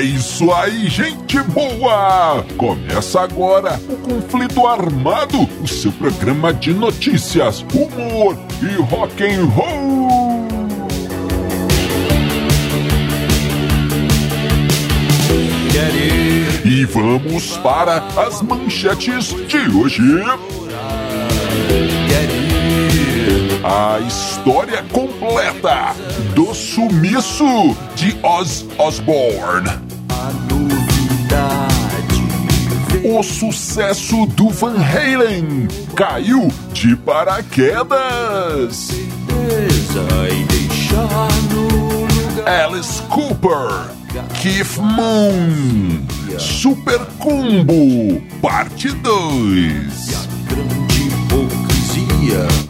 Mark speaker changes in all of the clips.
Speaker 1: É isso aí, gente boa! Começa agora o Conflito Armado, o seu programa de notícias, humor e rock and roll. E vamos para as manchetes de hoje. A história completa do sumiço de Oz Osbourne. O sucesso do Van Halen caiu de paraquedas. Alice Cooper, Keith Moon, Super Combo, parte 2.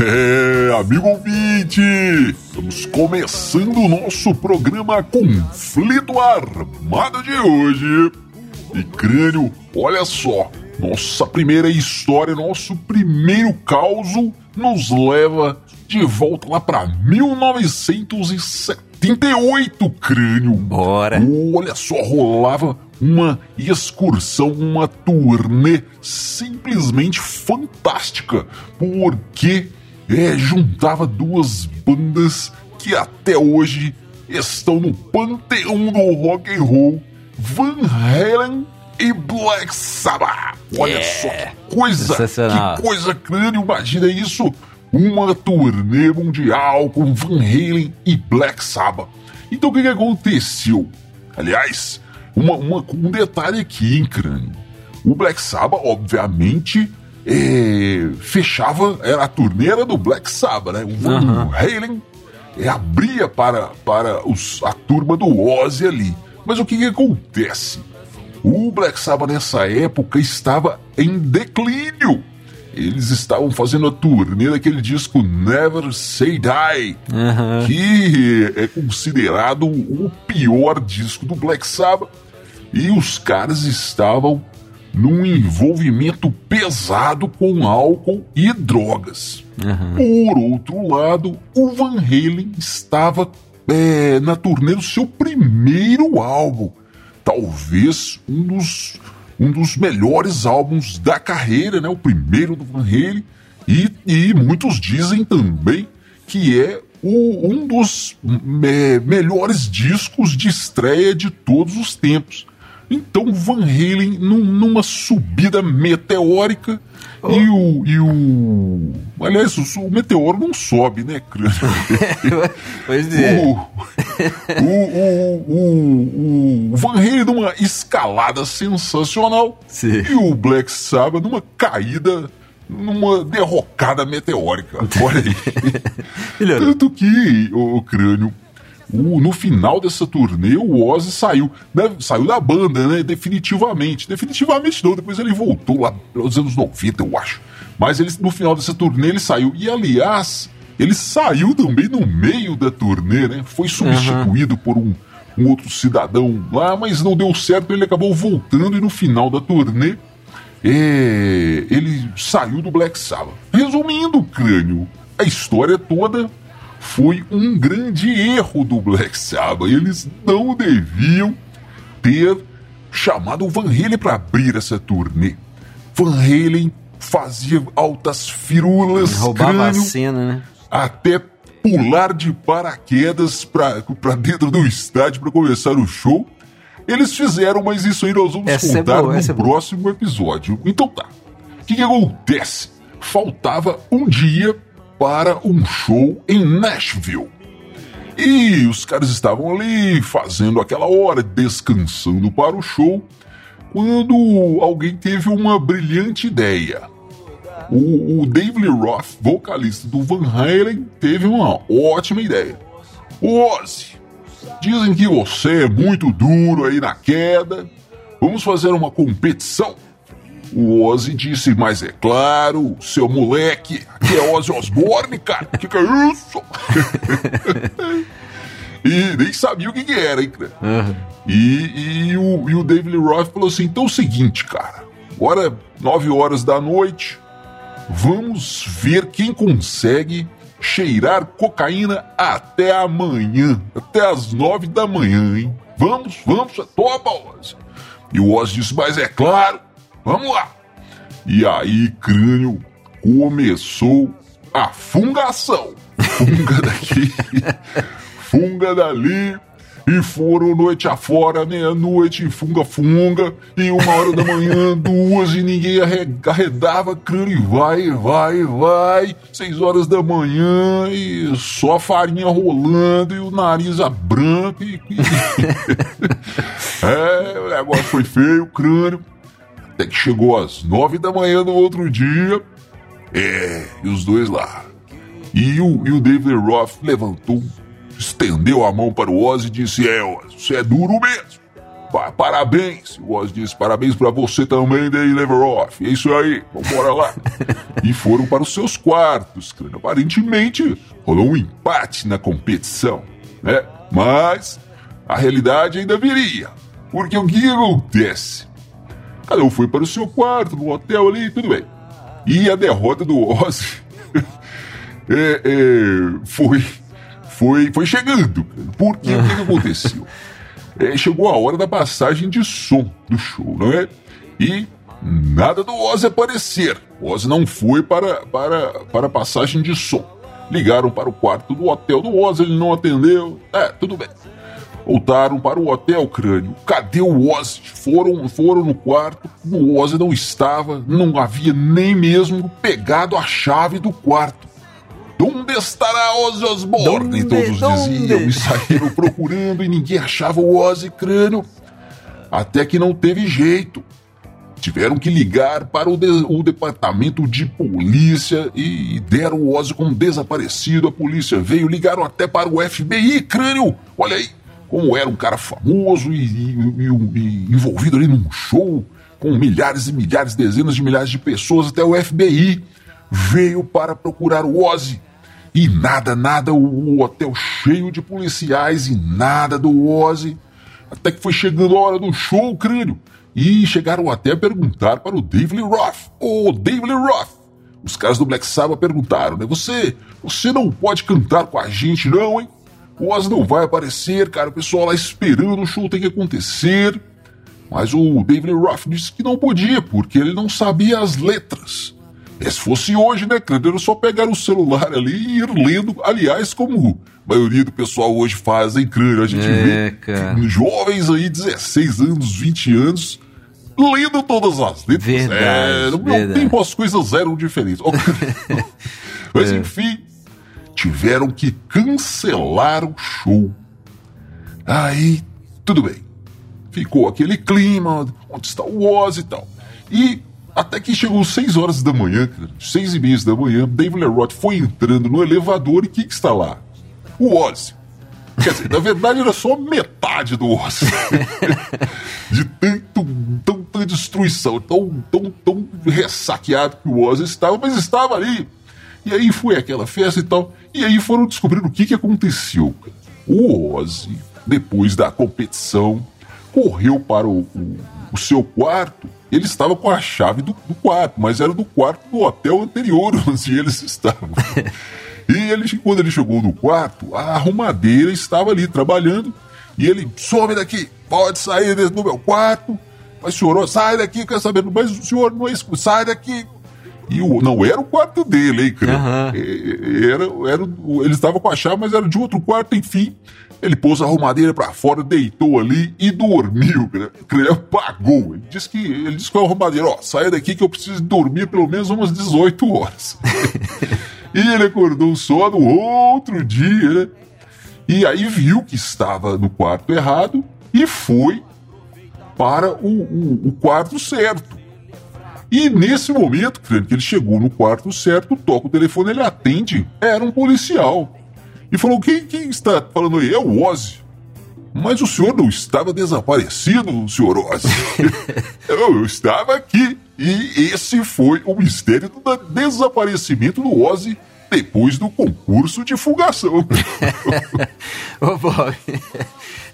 Speaker 1: É, amigo ouvinte, estamos começando o nosso programa Conflito Armado de hoje. E crânio, olha só, nossa primeira história, nosso primeiro caos nos leva de volta lá para 1978, crânio.
Speaker 2: Bora.
Speaker 1: Olha só, rolava uma excursão, uma turnê simplesmente fantástica, porque é, juntava duas bandas que até hoje estão no panteão do rock and roll, Van Halen e Black Sabbath. Olha
Speaker 2: Yeah.
Speaker 1: só que coisa, que coisa crânio, imagina isso, uma turnê mundial com Van Halen e Black Sabbath. Então o que, que aconteceu? Aliás, uma, uma- um detalhe aqui, hein, crânio? O Black Sabbath, obviamente, é, fechava, era a turneira do Black Sabbath, né? O
Speaker 2: Aham.
Speaker 1: Halen é, abria para, para os, a turma do Ozzy ali. Mas o que, que acontece? O Black Sabbath nessa época estava em declínio. Eles estavam fazendo a turnê daquele disco Never Say Die,
Speaker 2: Aham.
Speaker 1: que é considerado o pior disco do Black Sabbath. E os caras estavam num envolvimento pesado com álcool e drogas. Por outro lado, o Van Halen estava é, na turnê do seu primeiro álbum. Talvez um dos, um dos melhores álbuns da carreira, né? O primeiro do Van Halen. E, e muitos dizem também que é o- um dos me- melhores discos de estreia de todos os tempos. Então Van Halen num- numa subida meteórica e o e o aliás o, o meteoro não sobe né crânio?
Speaker 2: Pois é.
Speaker 1: o, o, o, o, Van Halen numa escalada sensacional
Speaker 2: Sim.
Speaker 1: e o Black Sabbath numa caída numa derrocada meteórica. Olha aí. Tanto que, o, crânio, no final dessa turnê, o Ozzy saiu, né, saiu da banda, né? Definitivamente. Definitivamente não, depois ele voltou lá nos anos 90, eu acho. Mas ele, no final dessa turnê ele saiu. E aliás, ele saiu também no meio da turnê, né? Foi substituído por um, um outro cidadão lá, mas não deu certo, ele acabou voltando e no final da turnê é, ele saiu do Black Sabbath. Resumindo, crânio, a história toda foi um grande erro do Black Sabbath. Eles não deviam ter chamado o Van Halen para abrir essa turnê. Van Halen fazia altas firulas,
Speaker 2: Roubava a
Speaker 1: crânio,
Speaker 2: cena, né?
Speaker 1: até pular de paraquedas pra dentro do estádio para começar o show. Eles fizeram, mas isso aí nós vamos
Speaker 2: Essa é
Speaker 1: contar
Speaker 2: boa,
Speaker 1: no
Speaker 2: essa é
Speaker 1: próximo episódio. Então tá. O que, que acontece? Faltava um dia para um show em Nashville. E os caras estavam ali fazendo aquela hora, descansando para o show, quando alguém teve uma brilhante ideia. O, o Dave Lee Roth, vocalista do Van Halen, teve uma ótima ideia. Ozzy, dizem que você é muito duro aí na queda. Vamos fazer uma competição. O Ozzy disse, mas é claro, seu moleque, que é Ozzy Osbourne, cara, que que é isso? e nem sabia o que, que era, hein, cara? Uhum. E, e, o, e o David Lee Roth falou assim, então é o seguinte, cara, agora nove horas da noite, vamos ver quem consegue cheirar cocaína até amanhã, até as nove da manhã, hein? Vamos, vamos, topa, Ozzy. E o Ozzy disse, mas é claro, vamos lá. E aí, crânio, começou a fungação. Funga daqui, funga dali, e foram noite afora, meia-noite, funga-funga, e uma hora da manhã, duas, e ninguém arredava crânio, e vai, vai, vai. Seis horas da manhã, e só a farinha rolando, e o nariz a branco, e... é, o negócio foi feio, crânio. Até que chegou às nove da manhã do outro dia, é, e os dois lá. E o, e o David Roth levantou estendeu a mão para o Ozzy e disse: É, Ozzy, você é duro mesmo. Parabéns. O Ozzy disse: Parabéns para você também, Day Leveroff. É isso aí, vambora lá. e foram para os seus quartos. Aparentemente, rolou um empate na competição, né? Mas a realidade ainda viria. Porque o que acontece? Cada um foi para o seu quarto, no hotel ali, tudo bem. E a derrota do Ozzy é, é, foi foi, foi chegando. Porque o que, que aconteceu? É, chegou a hora da passagem de som do show, não é? E nada do Ozzy aparecer. O Ozzy não foi para, para, para a passagem de som. Ligaram para o quarto do hotel do Ozzy, ele não atendeu. É, tudo bem. Voltaram para o hotel crânio. Cadê o Ozzy? Foram, foram no quarto. O Ozzy não estava, não havia nem mesmo pegado a chave do quarto. Onde estará Ozzy Osbourne? Donde, todos donde? diziam e saíram procurando e ninguém achava o Ozzy crânio. Até que não teve jeito. Tiveram que ligar para o, de, o departamento de polícia e deram o Ozzy como desaparecido. A polícia veio, ligaram até para o FBI, crânio. Olha aí, como era um cara famoso e, e, e, envolvido ali num show com milhares e milhares, dezenas de milhares de pessoas. Até o FBI veio para procurar o Ozzy. E nada, nada, o hotel cheio de policiais e nada do Ozzy. Até que foi chegando a hora do show, crânio. E chegaram até a perguntar para o David Lee Roth. Ô, oh, David Lee Roth! Os caras do Black Sabbath perguntaram, né? Você, você não pode cantar com a gente não, hein? O Ozzy não vai aparecer, cara. O pessoal lá esperando, o show tem que acontecer. Mas o David Roth disse que não podia, porque ele não sabia as letras. É, se fosse hoje, né, cara? Era só pegar o celular ali e ir lendo. Aliás, como a maioria do pessoal hoje faz, hein, crânio? A gente é, vê cara. jovens aí, 16 anos, 20 anos, lendo todas as letras.
Speaker 2: Verdade, é, no meu verdade.
Speaker 1: tempo as coisas eram diferentes. Mas é. enfim, tiveram que cancelar o show. Aí, tudo bem. Ficou aquele clima, onde está o Oz e tal. E até que chegou 6 horas da manhã, cara, 6 e meia da manhã, David Lee foi entrando no elevador e quem que está lá? O Ozzy. Quer dizer, na verdade era só metade do Ozzy. De tanto, tanta destruição, tão, tão, tão ressaqueado que o Ozzy estava, mas estava ali. E aí foi aquela festa e tal. E aí foram descobrindo o que, que aconteceu. O Ozzy, depois da competição, correu para o, o, o seu quarto ele estava com a chave do, do quarto, mas era do quarto do hotel anterior onde eles estavam. E ele, quando ele chegou no quarto, a arrumadeira estava ali trabalhando. E ele, some daqui, pode sair do meu quarto. Mas senhor, sai daqui, quer saber? Mas o senhor não é isso, sai daqui. E o, não era o quarto dele, hein, cara? Uhum. Era, era, ele estava com a chave, mas era de outro quarto, enfim. Ele pôs a arrumadeira para fora, deitou ali e dormiu, cara. Ele apagou. Ele disse que, ele disse que a arrumadeira, ó, saia daqui que eu preciso dormir pelo menos umas 18 horas. e ele acordou só no outro dia, né? E aí viu que estava no quarto errado e foi para o, o, o quarto certo. E nesse momento, que ele chegou no quarto certo, toca o telefone, ele atende, era um policial. E falou: quem, quem está falando aí? É o Ozzy. Mas o senhor não estava desaparecido, senhor Ozzy. eu, eu estava aqui. E esse foi o mistério do desaparecimento do Ozzy depois do concurso de fugação.
Speaker 2: Ô, Bob,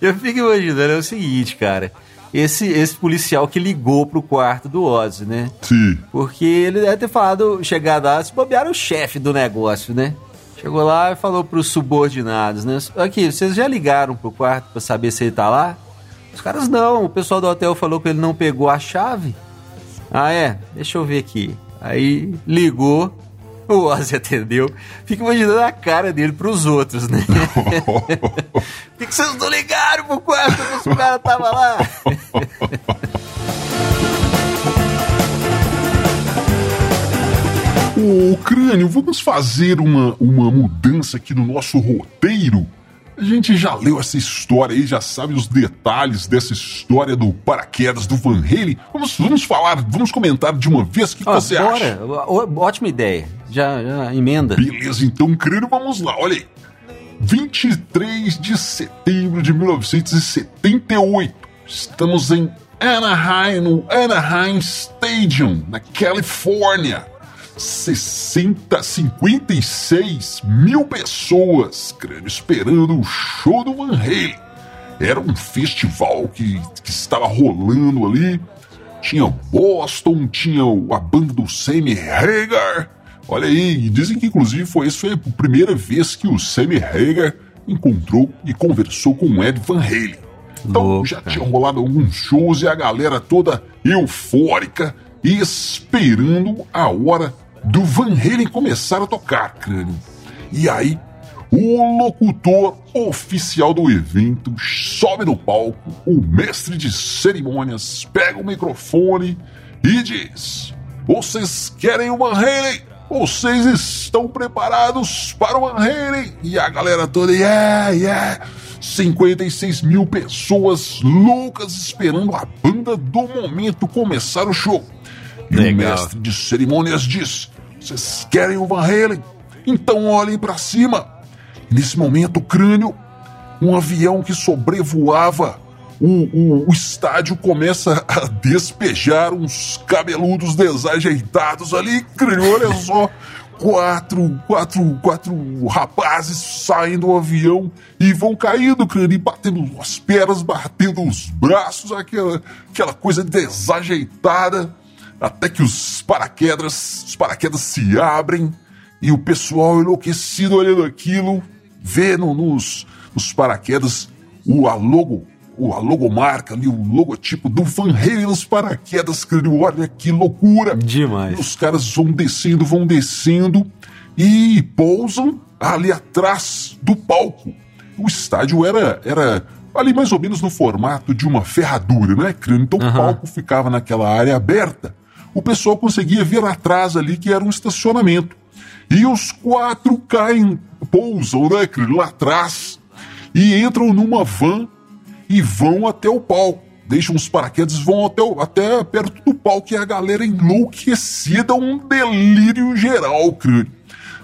Speaker 2: eu fico imaginando é o seguinte, cara. Esse, esse policial que ligou pro quarto do Ozzy, né?
Speaker 1: Sim.
Speaker 2: Porque ele deve ter falado, chegado lá, se bobear o chefe do negócio, né? Chegou lá e falou pros subordinados, né? Aqui, vocês já ligaram pro quarto para saber se ele tá lá? Os caras não, o pessoal do hotel falou que ele não pegou a chave. Ah, é? Deixa eu ver aqui. Aí ligou, o Ozzy atendeu. Fica imaginando a cara dele pros outros, né? Por que, vocês não ligaram pro quarto que o cara tava lá?
Speaker 1: Ô, Crânio, vamos fazer uma, uma mudança aqui no nosso roteiro? A gente já leu essa história aí, já sabe os detalhes dessa história do paraquedas do Van Halen. Vamos, vamos falar, vamos comentar de uma vez. O que, que você
Speaker 2: bora.
Speaker 1: acha?
Speaker 2: Ó, Ótima ideia. Já, já emenda.
Speaker 1: Beleza, então, Crânio, vamos lá. Olha aí. 23 de setembro de 1978. Estamos em Anaheim, no Anaheim Stadium, na Califórnia. 60, 56 mil pessoas, crânio, esperando o show do Van Halen. Era um festival que, que estava rolando ali. Tinha Boston, tinha a banda do Sammy Hagar. Olha aí, e dizem que inclusive foi isso foi a primeira vez que o Sammy Hagar encontrou e conversou com o Ed Van Halen. Então
Speaker 2: Louco,
Speaker 1: já tinha rolado alguns shows e a galera toda eufórica e esperando a hora do Van Halen começar a tocar, crânio. E aí, o locutor oficial do evento sobe no palco, o mestre de cerimônias pega o microfone e diz: Vocês querem o Van Halen? Vocês estão preparados para o Van Halen? E a galera toda, yeah, yeah. 56 mil pessoas loucas esperando a banda do momento começar o show. E o
Speaker 2: Legal.
Speaker 1: mestre de cerimônias diz: Vocês querem o Van Halen? Então olhem para cima. Nesse momento, o crânio, um avião que sobrevoava o, o, o estádio começa a despejar uns cabeludos desajeitados ali. Olha só. Quatro, quatro, quatro rapazes saem do avião e vão caindo, crânio, batendo as pernas, batendo os braços, aquela, aquela coisa desajeitada até que os paraquedas, os paraquedas se abrem e o pessoal enlouquecido olhando aquilo, vê no- nos, nos paraquedas o, a logo, a logomarca ali, o logotipo do Van Halen nos paraquedas, crânio, olha que loucura!
Speaker 2: Demais.
Speaker 1: Os caras vão descendo, vão descendo e pousam ali atrás do palco. O estádio era, era ali mais ou menos no formato de uma ferradura, né, crânio? Então o
Speaker 2: Aham.
Speaker 1: palco ficava naquela área aberta. O pessoal conseguia ver atrás ali que era um estacionamento. E os quatro caem, pousam, né, crânio, lá atrás e entram numa van e vão até o palco. Deixam os paraquedas e vão até, até perto do palco e a galera enlouquecida, um delírio geral, crânio.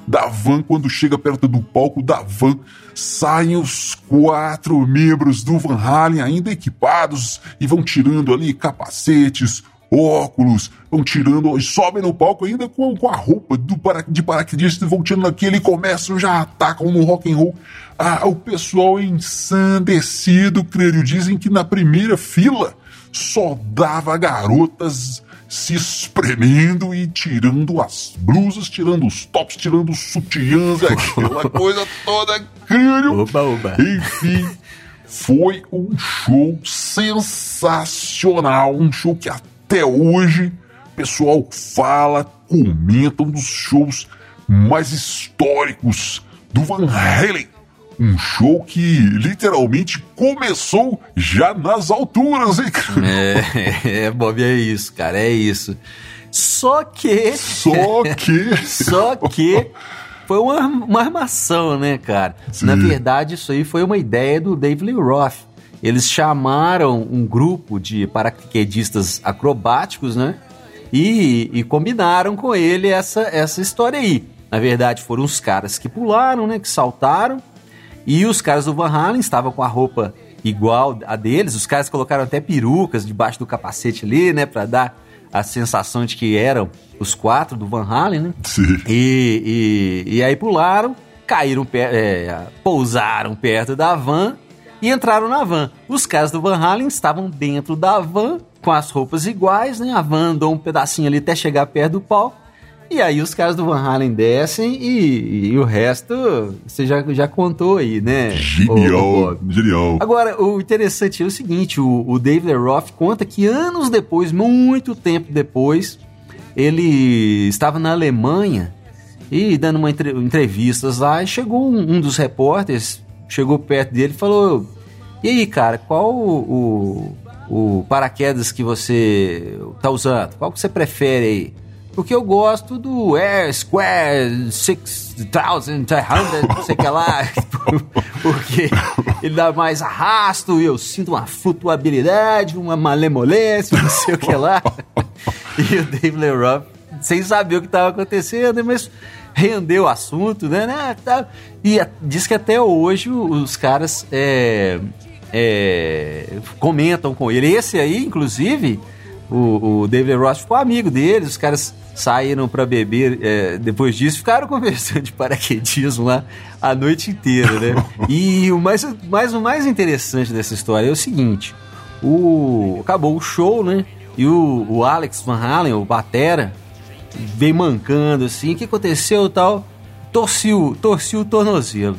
Speaker 1: Da van, quando chega perto do palco da van, saem os quatro membros do Van Halen ainda equipados e vão tirando ali capacetes, óculos, vão tirando e sobem no palco ainda com, com a roupa do para, de paraquedista, vão tirando aquilo e começam, já atacam no rock and roll. Ah, o pessoal ensandecido, creio, dizem que na primeira fila só dava garotas se espremendo e tirando as blusas, tirando os tops, tirando os sutiãs, aquela coisa toda, creio.
Speaker 2: Oba, oba.
Speaker 1: Enfim, foi um show sensacional, um show que até hoje o pessoal fala, comenta, um dos shows mais históricos do Van Halen. Um show que literalmente começou já nas alturas, hein? cara?
Speaker 2: É, é, Bob, é isso, cara, é isso. Só que.
Speaker 1: Só que.
Speaker 2: Só que. Foi uma, uma armação, né, cara?
Speaker 1: Sim.
Speaker 2: Na verdade, isso aí foi uma ideia do Dave Lee Roth. Eles chamaram um grupo de paraquedistas acrobáticos, né? E, e combinaram com ele essa, essa história aí. Na verdade, foram os caras que pularam, né? Que saltaram. E os caras do Van Halen estavam com a roupa igual a deles. Os caras colocaram até perucas debaixo do capacete ali, né? Pra dar a sensação de que eram os quatro do Van Halen, né?
Speaker 1: Sim.
Speaker 2: E, e, e aí pularam, caíram, é, pousaram perto da van e entraram na van. Os caras do Van Halen estavam dentro da van com as roupas iguais, né? A van andou um pedacinho ali até chegar perto do palco. E aí os caras do Van Halen descem e, e o resto você já, já contou aí, né?
Speaker 1: Genial, genial.
Speaker 2: Agora, o interessante é o seguinte, o, o David Roth conta que anos depois, muito tempo depois, ele estava na Alemanha e dando uma entre, entrevistas lá, e chegou um, um, dos repórteres, chegou perto dele e falou: E aí, cara, qual o, o, o paraquedas que você tá usando? Qual que você prefere aí? Porque eu gosto do Air Square 6300, não sei o que lá. Porque ele dá mais arrasto e eu sinto uma flutuabilidade, uma malemolência, não sei o que lá. E o Dave LeRoy, sem saber o que estava acontecendo, mas rendeu o assunto, né? né tá. E diz que até hoje os caras é, é, comentam com ele. Esse aí, inclusive, o, o David Ross ficou amigo deles, os caras saíram para beber é, depois disso, ficaram conversando de paraquedismo lá a noite inteira, né? E o mais, mais, o mais interessante dessa história é o seguinte: o, acabou o show, né? E o, o Alex Van Halen, o Batera, veio mancando assim. O que aconteceu tal? Torciu, torciu o tornozelo.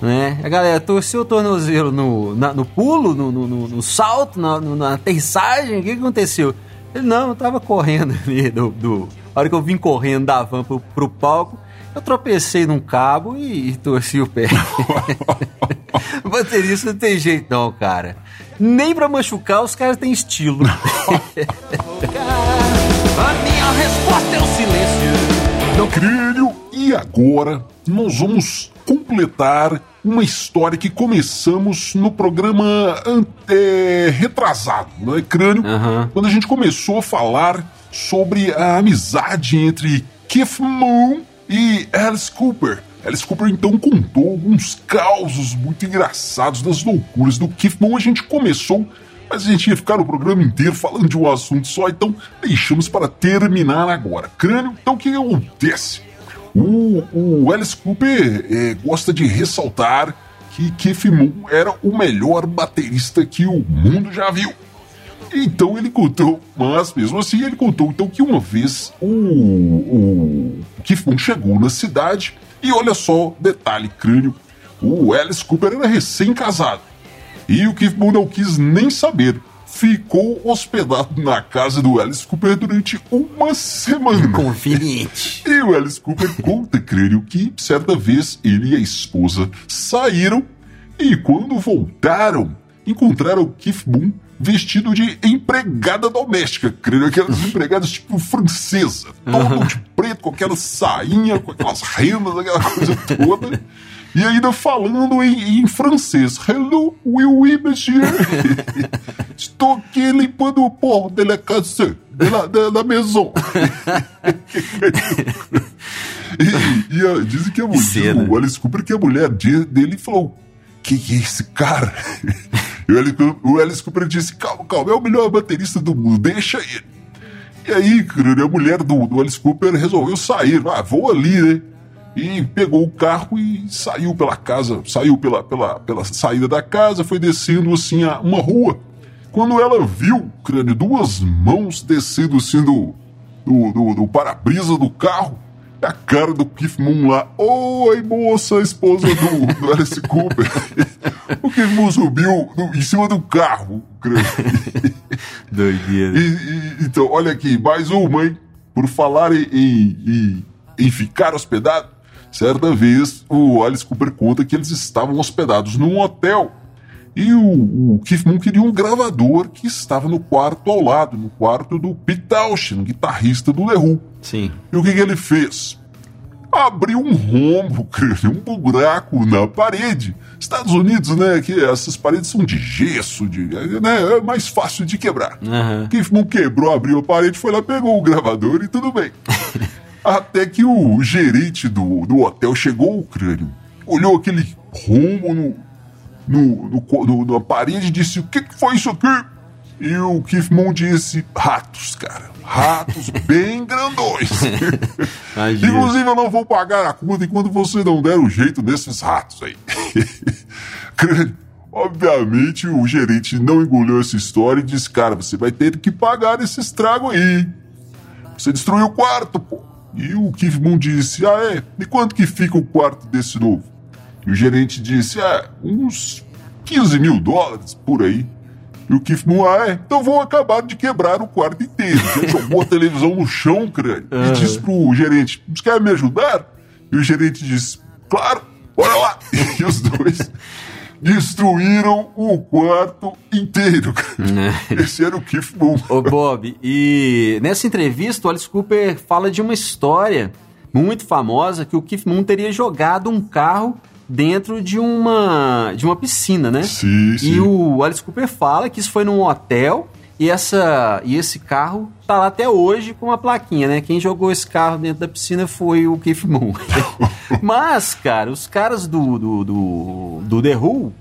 Speaker 2: Né? A galera torceu o tornozelo no, na, no pulo, no, no, no salto, na, na aterrissagem. O que, que aconteceu? Ele, não, eu tava correndo ali do, do. A hora que eu vim correndo da van pro, pro palco, eu tropecei num cabo e, e torci o pé. Baterista não tem jeito, não, cara. Nem pra machucar, os caras têm estilo.
Speaker 1: Resposta é o silêncio. Não crânio, e agora nós vamos completar uma história que começamos no programa é, retrasado, não é crânio? Uhum. Quando a gente começou a falar sobre a amizade entre Keith Moon e Alice Cooper. Alice Cooper então contou alguns causos muito engraçados das loucuras do Keith Moon. A gente começou, mas a gente ia ficar o programa inteiro falando de um assunto só, então deixamos para terminar agora. Crânio, então o que acontece? O, o Alice Cooper é, gosta de ressaltar que Keith Moon era o melhor baterista que o mundo já viu. Então ele contou, mas mesmo assim ele contou então que uma vez o, o Keith Moon chegou na cidade e olha só, detalhe crânio, o Alice Cooper era recém-casado. E o Keith Moon não quis nem saber ficou hospedado na casa do Alice Cooper durante uma semana.
Speaker 2: Conveniente.
Speaker 1: E o Alice Cooper conta, creio, que certa vez ele e a esposa saíram e quando voltaram, encontraram Keith Moon vestido de empregada doméstica, creio aquelas empregadas tipo francesa, todo de preto, com aquela sainha, com aquelas rendas, aquela coisa toda. E ainda falando em, em francês. Hello, oui, oui, monsieur. Estou aqui limpando o pó de la casa, de la, de la maison. e, e a, dizem que a mulher, o Alice Cooper, que a mulher dele falou: Que que é esse cara? E o Alice, o Alice Cooper disse: Calma, calma, é o melhor baterista do mundo, deixa ele. E aí, a mulher do, do Alice Cooper resolveu sair. Ah, vou ali, né? E pegou o carro e saiu pela casa, saiu pela, pela, pela saída da casa, foi descendo assim a uma rua. Quando ela viu, crânio, duas mãos descendo assim do, do, do, do para-brisa do carro, a cara do Keith Moon lá. Oi, moça, esposa do, do Alice Cooper. o Keith Moon subiu no, em cima do carro, crânio.
Speaker 2: Doideira.
Speaker 1: E, e, então, olha aqui, mais uma, hein? Por falar em, em, em ficar hospedado, Certa vez, o Alice Cooper conta que eles estavam hospedados num hotel e o, o Keith Moon queria um gravador que estava no quarto ao lado, no quarto do Pete Townshend, guitarrista do The Who.
Speaker 2: Sim.
Speaker 1: E o que, que ele fez? Abriu um rombo, um buraco na parede. Estados Unidos, né, que essas paredes são de gesso, de, né, é mais fácil de quebrar.
Speaker 2: Uhum.
Speaker 1: Keith Moon quebrou, abriu a parede, foi lá, pegou o gravador e tudo bem. Até que o gerente do, do hotel chegou ao crânio, olhou aquele rombo no, no, no, no, na parede e disse: O que, que foi isso aqui? E o Keith Moon disse: ratos, cara. Ratos bem grandões. Inclusive, eu não vou pagar a conta enquanto você não der o jeito desses ratos aí. Crânio. Obviamente, o gerente não engoliu essa história e disse: Cara, você vai ter que pagar esse estrago aí. Você destruiu o quarto, pô. E o Keith Moon disse: Ah, é? E quanto que fica o quarto desse novo? E o gerente disse: Ah, uns 15 mil dólares por aí. E o Keith Moon, ah, é? Então vão acabar de quebrar o quarto inteiro. Ele jogou a televisão no chão, crânio. Uhum. E disse pro gerente: Você quer me ajudar? E o gerente disse: Claro, bora lá. E os dois destruíram o quarto inteiro. É. Esse era o Keith Moon.
Speaker 2: Ô, Bob, e nessa entrevista o Alice Cooper fala de uma história muito famosa que o Keith Moon teria jogado um carro dentro de uma de uma piscina, né?
Speaker 1: Sim, sim.
Speaker 2: E o Alice Cooper fala que isso foi num hotel e, essa, e esse carro tá lá até hoje com uma plaquinha, né? Quem jogou esse carro dentro da piscina foi o Keith Moon. Mas, cara, os caras do, do, do, do The Who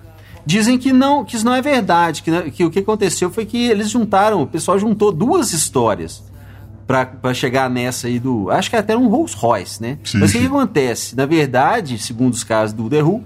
Speaker 2: dizem que não, que isso não é verdade, que, que o que aconteceu foi que eles juntaram, o pessoal juntou duas histórias para chegar nessa aí do. Acho que é até um Rolls Royce, né? Sim, Mas o que, que, acontece? Na verdade, segundo os casos do The Who,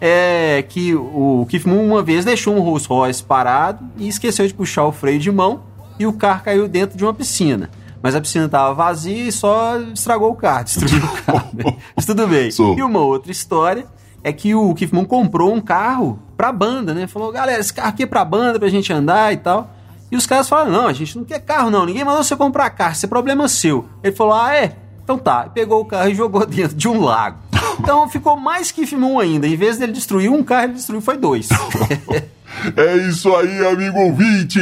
Speaker 2: é que o Keith Moon uma vez deixou um Rolls Royce parado e esqueceu de puxar o freio de mão e o carro caiu dentro de uma piscina. Mas a piscina estava vazia e só estragou o carro, destruiu o carro. Mas tudo bem. E uma outra história é que o Keith Moon comprou um carro pra banda, né? Falou, galera, esse carro aqui é pra banda, pra gente andar e tal. E os caras falaram, não, a gente não quer carro não, ninguém mandou você comprar carro, isso é problema seu. Ele falou, ah, é? Então tá. E pegou o carro e jogou dentro de um lago. Então ficou mais que Moon ainda. Em vez dele destruir um carro, ele destruiu foi dois.
Speaker 1: é isso aí, amigo ouvinte.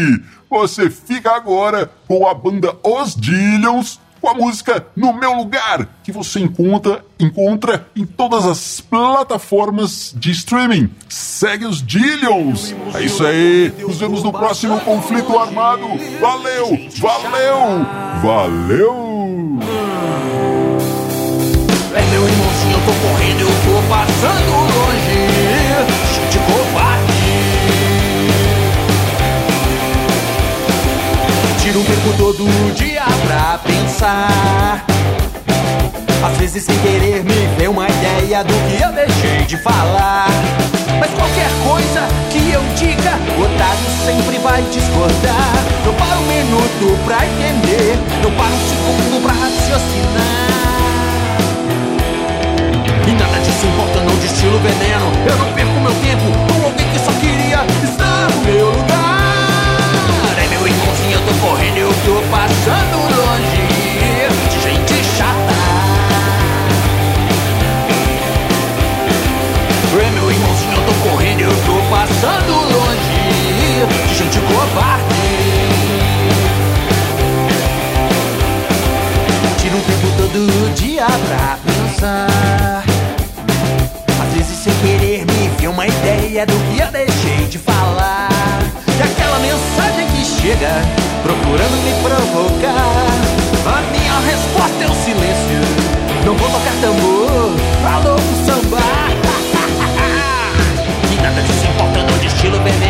Speaker 1: Você fica agora com a banda Os Dillions com a música No Meu Lugar, que você encontra, encontra em todas as plataformas de streaming. Segue os Dillions. É isso aí. Nos vemos no próximo conflito armado. Valeu, valeu, valeu.
Speaker 3: Passando longe. Gente covarde. Tiro o tempo todo dia pra pensar. Às vezes sem querer me vem uma ideia do que eu deixei de falar. Mas qualquer coisa que eu diga, o otário sempre vai discordar. Não paro um minuto pra entender, não paro um segundo pra raciocinar. E disso importa, não destilo veneno. Eu não perco meu tempo com alguém que só queria estar no meu lugar eu tô correndo, eu tô passando longe de gente chata. É meu irmãozinho, eu tô correndo, eu tô passando longe de gente covarde. procurando me provocar. A minha resposta é o silêncio. Não vou tocar tambor, falou o samba. que nada disso importa, não de estilo bebê.